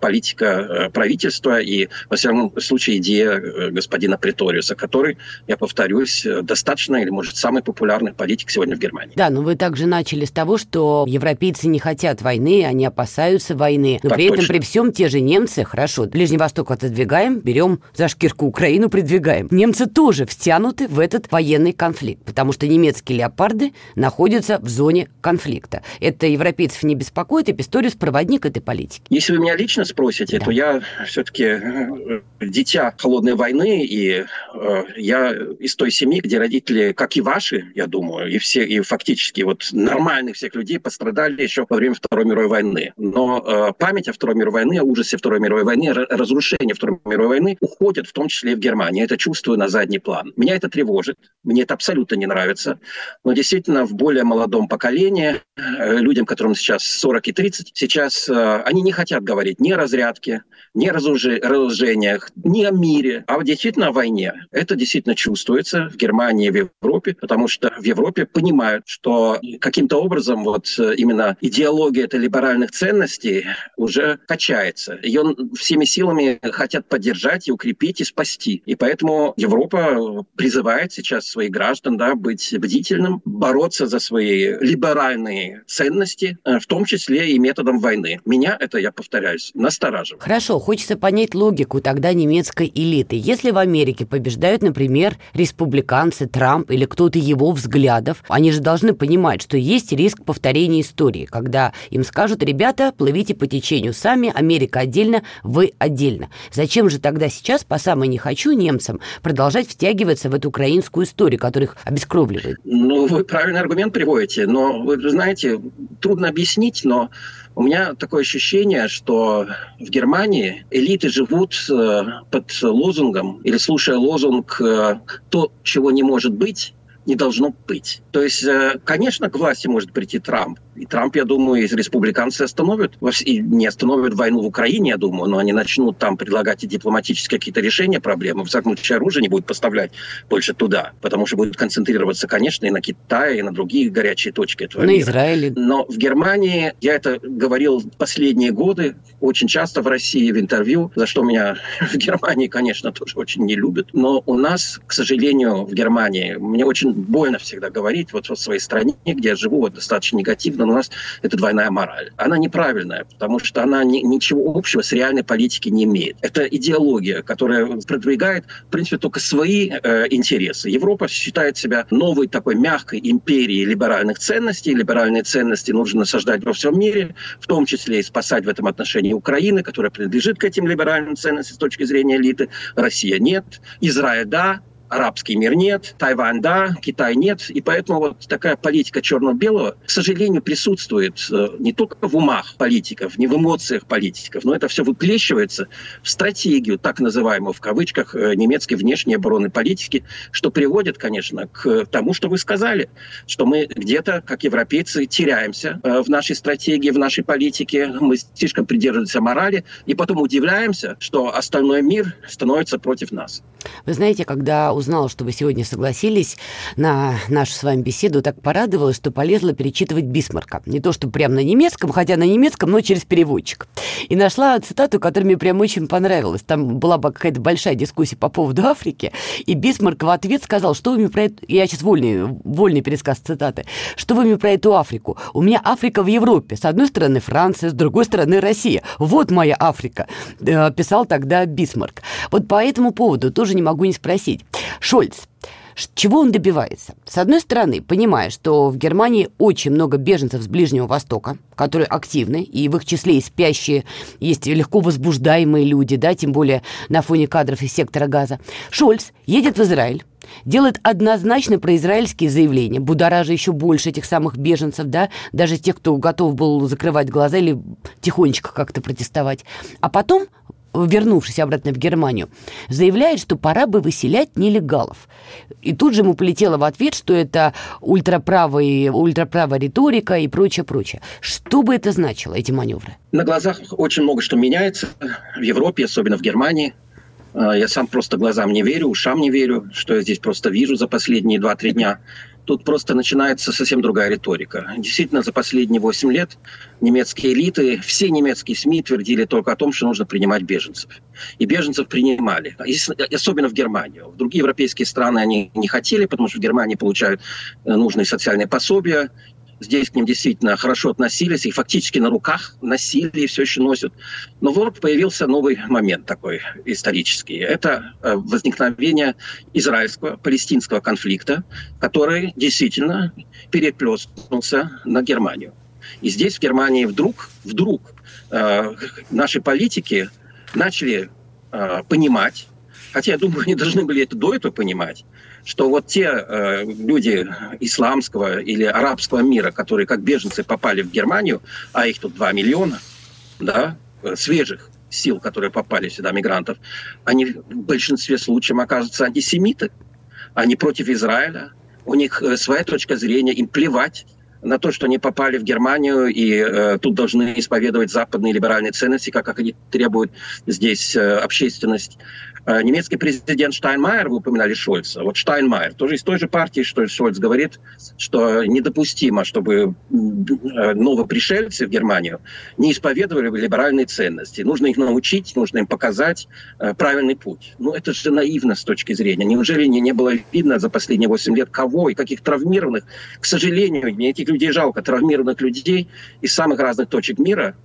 политика э, правительства и, во всяком случае, идея э, господина Приториуса, который, я повторюсь, достаточно или, может, самый популярный политик сегодня в Германии. Да, но вы также начали с того, что европейцы не хотят войны, они опасаются войны. Но так при точно. этом, при всем, те же немцы, хорошо, Ближний Восток отодвигаем, берем за шкирку Украину, придвигаем. Немцы тоже втянуты в этот военный конфликт, потому что немецкие леопарды находятся в зоне конфликта. Это европейцев не беспокоит, и Писториус проводник этой политики. Если вы меня лично спросите, Да. то я все-таки э, дитя холодной войны, и э, я из той семьи, где родители, как и ваши, я думаю, и все, и фактически вот нормальных всех людей пострадали еще во время Второй мировой войны. Но э, память о Второй мировой войне, о ужасе Второй мировой войны, разрушение Второй мировой войны уходит в том числе и в Германии. Я это чувствую на задний план. Меня это тревожит, мне это абсолютно не нравится. Но действительно в более молодом поколении, э, людям, которым сейчас 40 и 30, сейчас э, они не хотят говорить ни о разрядке, ни о разоружениях, ни о мире, а действительно о войне. Это действительно чувствуется в Германии, в Европе, потому что в Европе понимают, что каким-то образом вот э, именно идеология этой либеральных ценностей уже качается. Ее всеми силами хотят поддержать и укрепить и спасти. И поэтому Европа призывает сейчас своих граждан да, быть бдительным, бороться за свои либеральные ценности, э, в том числе и методом войны. Меня это, я повторяюсь, настораживает. Хорошо, хочется понять логику тогда немецкой элиты. Если в Америке побеждают, например, республиканцы, Трамп или кто-то его взглядов, они же должны понимать, что есть риск повторения истории, когда им скажут, ребята, плывите по течению сами, Америка отдельно, вы отдельно. Зачем же тогда сейчас, по самой не хочу, немцам продолжать втягиваться в эту украинскую историю, которая их обескровливает? Ну, вы правильный аргумент приводите, но вы знаете, трудно объяснить, но у меня такое ощущение, что в Германии элиты живут э, под лозунгом или слушая лозунг э, «то, чего не может быть, не должно быть». То есть, э, конечно, к власти может прийти Трамп. И Трамп, я думаю, из республиканцы остановят, и не остановят войну в Украине, я думаю, но они начнут там предлагать и дипломатические какие-то решения проблемы. В всяком случае, оружие не будет поставлять больше туда, потому что будет концентрироваться, конечно, и на Китае, и на другие горячие точки этого На мира. Израиле. Но в Германии, я это говорил последние годы, очень часто в России в интервью, за что меня <laughs> в Германии, конечно, тоже очень не любят. Но у нас, к сожалению, в Германии, мне очень больно всегда говорить, вот в своей стране, где я живу, вот достаточно негативно, но у нас это двойная мораль. Она неправильная, потому что она ни- ничего общего с реальной политикой не имеет. Это идеология, которая продвигает, в принципе, только свои э, интересы. Европа считает себя новой такой мягкой империей либеральных ценностей. Либеральные ценности нужно насаждать во всем мире, в том числе и спасать в этом отношении Украины, которая принадлежит к этим либеральным ценностям с точки зрения элиты. Россия нет. Израиль да. Арабский мир нет, Тайвань да, Китай нет. И поэтому вот такая политика черно-белого, к сожалению, присутствует э, не только в умах политиков, не в эмоциях политиков, но это все выплещивается в стратегию, так называемую в кавычках, э, немецкой внешней обороны политики, что приводит, конечно, к тому, что вы сказали, что мы где-то, как европейцы, теряемся э, в нашей стратегии, в нашей политике, мы слишком придерживаемся морали, и потом удивляемся, что остальной мир становится против нас. Вы знаете, когда узнала, что вы сегодня согласились на нашу с вами беседу, так порадовалась, что полезла перечитывать Бисмарка. Не то, что прямо на немецком, хотя на немецком, но через переводчик. И нашла цитату, которая мне прям очень понравилась. Там была бы какая-то большая дискуссия по поводу Африки, и Бисмарк в ответ сказал, что вы мне про это... Я сейчас вольный, вольный пересказ цитаты. Что вы мне про эту Африку? У меня Африка в Европе. С одной стороны Франция, с другой стороны Россия. Вот моя Африка, э, писал тогда Бисмарк. Вот по этому поводу тоже не могу не спросить. Шольц, чего он добивается? С одной стороны, понимая, что в Германии очень много беженцев с Ближнего Востока, которые активны, и в их числе и спящие, есть легко возбуждаемые люди, да, тем более на фоне кадров из сектора газа. Шольц едет в Израиль, делает однозначно произраильские заявления, будоража еще больше этих самых беженцев, да, даже тех, кто готов был закрывать глаза или тихонечко как-то протестовать. А потом вернувшись обратно в Германию, заявляет, что пора бы выселять нелегалов. И тут же ему полетело в ответ, что это ультраправый, ультраправая риторика и прочее, прочее. Что бы это значило, эти маневры? На глазах очень много что меняется в Европе, особенно в Германии. А, Я сам просто глазам не верю, ушам не верю, что я здесь просто вижу за последние 2-3 дня. Тут просто начинается совсем другая риторика. Действительно, за последние 8 лет немецкие элиты, все немецкие СМИ твердили только о том, что нужно принимать беженцев. И беженцев принимали, особенно в Германию. В другие европейские страны они не хотели, потому что в Германии получают э, нужные социальные пособия, Здесь к ним действительно хорошо относились, их фактически на руках носили и все еще носят. Но вот появился новый момент такой исторический. Это э, возникновение израильского, палестинского конфликта, который действительно переплеснулся на Германию. И здесь, в Германии, вдруг, вдруг э, наши политики начали э, понимать, хотя я думаю, <laughs> они должны были это до этого понимать, что вот те э, люди исламского или арабского мира, которые как беженцы попали в Германию, а их тут 2 миллиона, да, свежих сил, которые попали сюда, мигрантов, они в большинстве случаев оказываются антисемиты. Они против Израиля, у них э, своя точка зрения, им плевать на то, что они попали в Германию и э, тут должны исповедовать западные либеральные ценности, как, как они требуют здесь э, общественность. Э, немецкий президент Штайнмайер, вы упоминали Шольца, вот Штайнмайер, тоже из той же партии, что Шольц говорит, что недопустимо, чтобы э, новопришельцы в Германию не исповедовали либеральные ценности. Нужно их научить, нужно им показать э, правильный путь. Ну, это же наивно с точки зрения. Неужели не, не было видно за последние 8 лет кого и каких травмированных? К сожалению, мне этих людей жалко, травмированных людей из самых разных точек мира –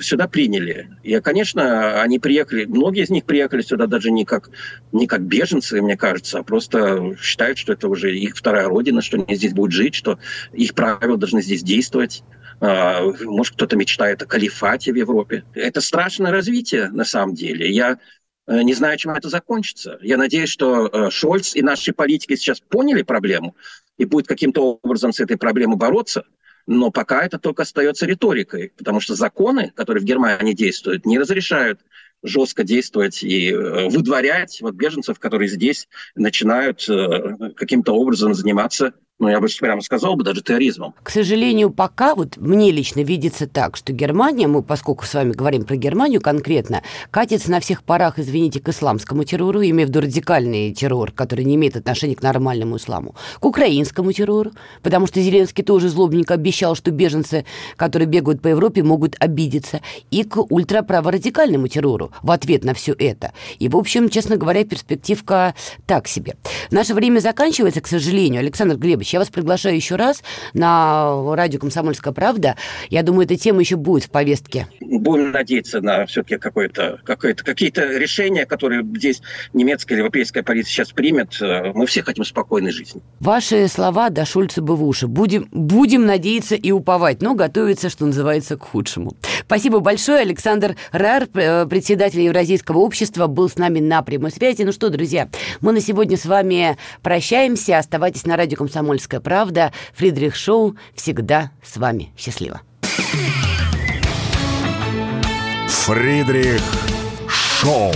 сюда приняли. И, конечно, они приехали, многие из них приехали сюда даже не как, не как беженцы, мне кажется, а просто считают, что это уже их вторая родина, что они здесь будут жить, что их правила должны здесь действовать. А, может, кто-то мечтает о калифате в Европе. Это страшное развитие, на самом деле. Я э, не знаю, чем это закончится. Я надеюсь, что э, Шольц и наши политики сейчас поняли проблему и будет каким-то образом с этой проблемой бороться – но пока это только остается риторикой, потому что законы, которые в Германии действуют, не разрешают жестко действовать и э, выдворять вот беженцев, которые здесь начинают э, каким-то образом заниматься ну, я бы прямо сказал бы, даже терроризмом. К сожалению, пока вот мне лично видится так, что Германия, мы, поскольку с вами говорим про Германию конкретно, катится на всех парах, извините, к исламскому террору, имея в виду радикальный террор, который не имеет отношения к нормальному исламу, к украинскому террору, потому что Зеленский тоже злобненько обещал, что беженцы, которые бегают по Европе, могут обидеться, и к ультраправорадикальному террору в ответ на все это. И, в общем, честно говоря, перспективка так себе. Наше время заканчивается, к сожалению. Александр Глебович, Иванович, я вас приглашаю еще раз на радио «Комсомольская правда». Я думаю, эта тема еще будет в повестке. Будем надеяться на все-таки какое-то, какое-то, какие-то решения, которые здесь немецкая или европейская полиция сейчас примет. Мы все хотим спокойной жизни. Ваши слова до Шульца бы в уши. Будем, будем надеяться и уповать, но готовиться, что называется, к худшему. Спасибо большое. Александр Рар, э, председатель Евразийского общества, был с нами на прямой связи. Ну что, друзья, мы на сегодня с вами прощаемся. Оставайтесь на радио «Комсомольская «Комсомольская правда». Фридрих Шоу всегда с вами. Счастливо. Фридрих Шоу.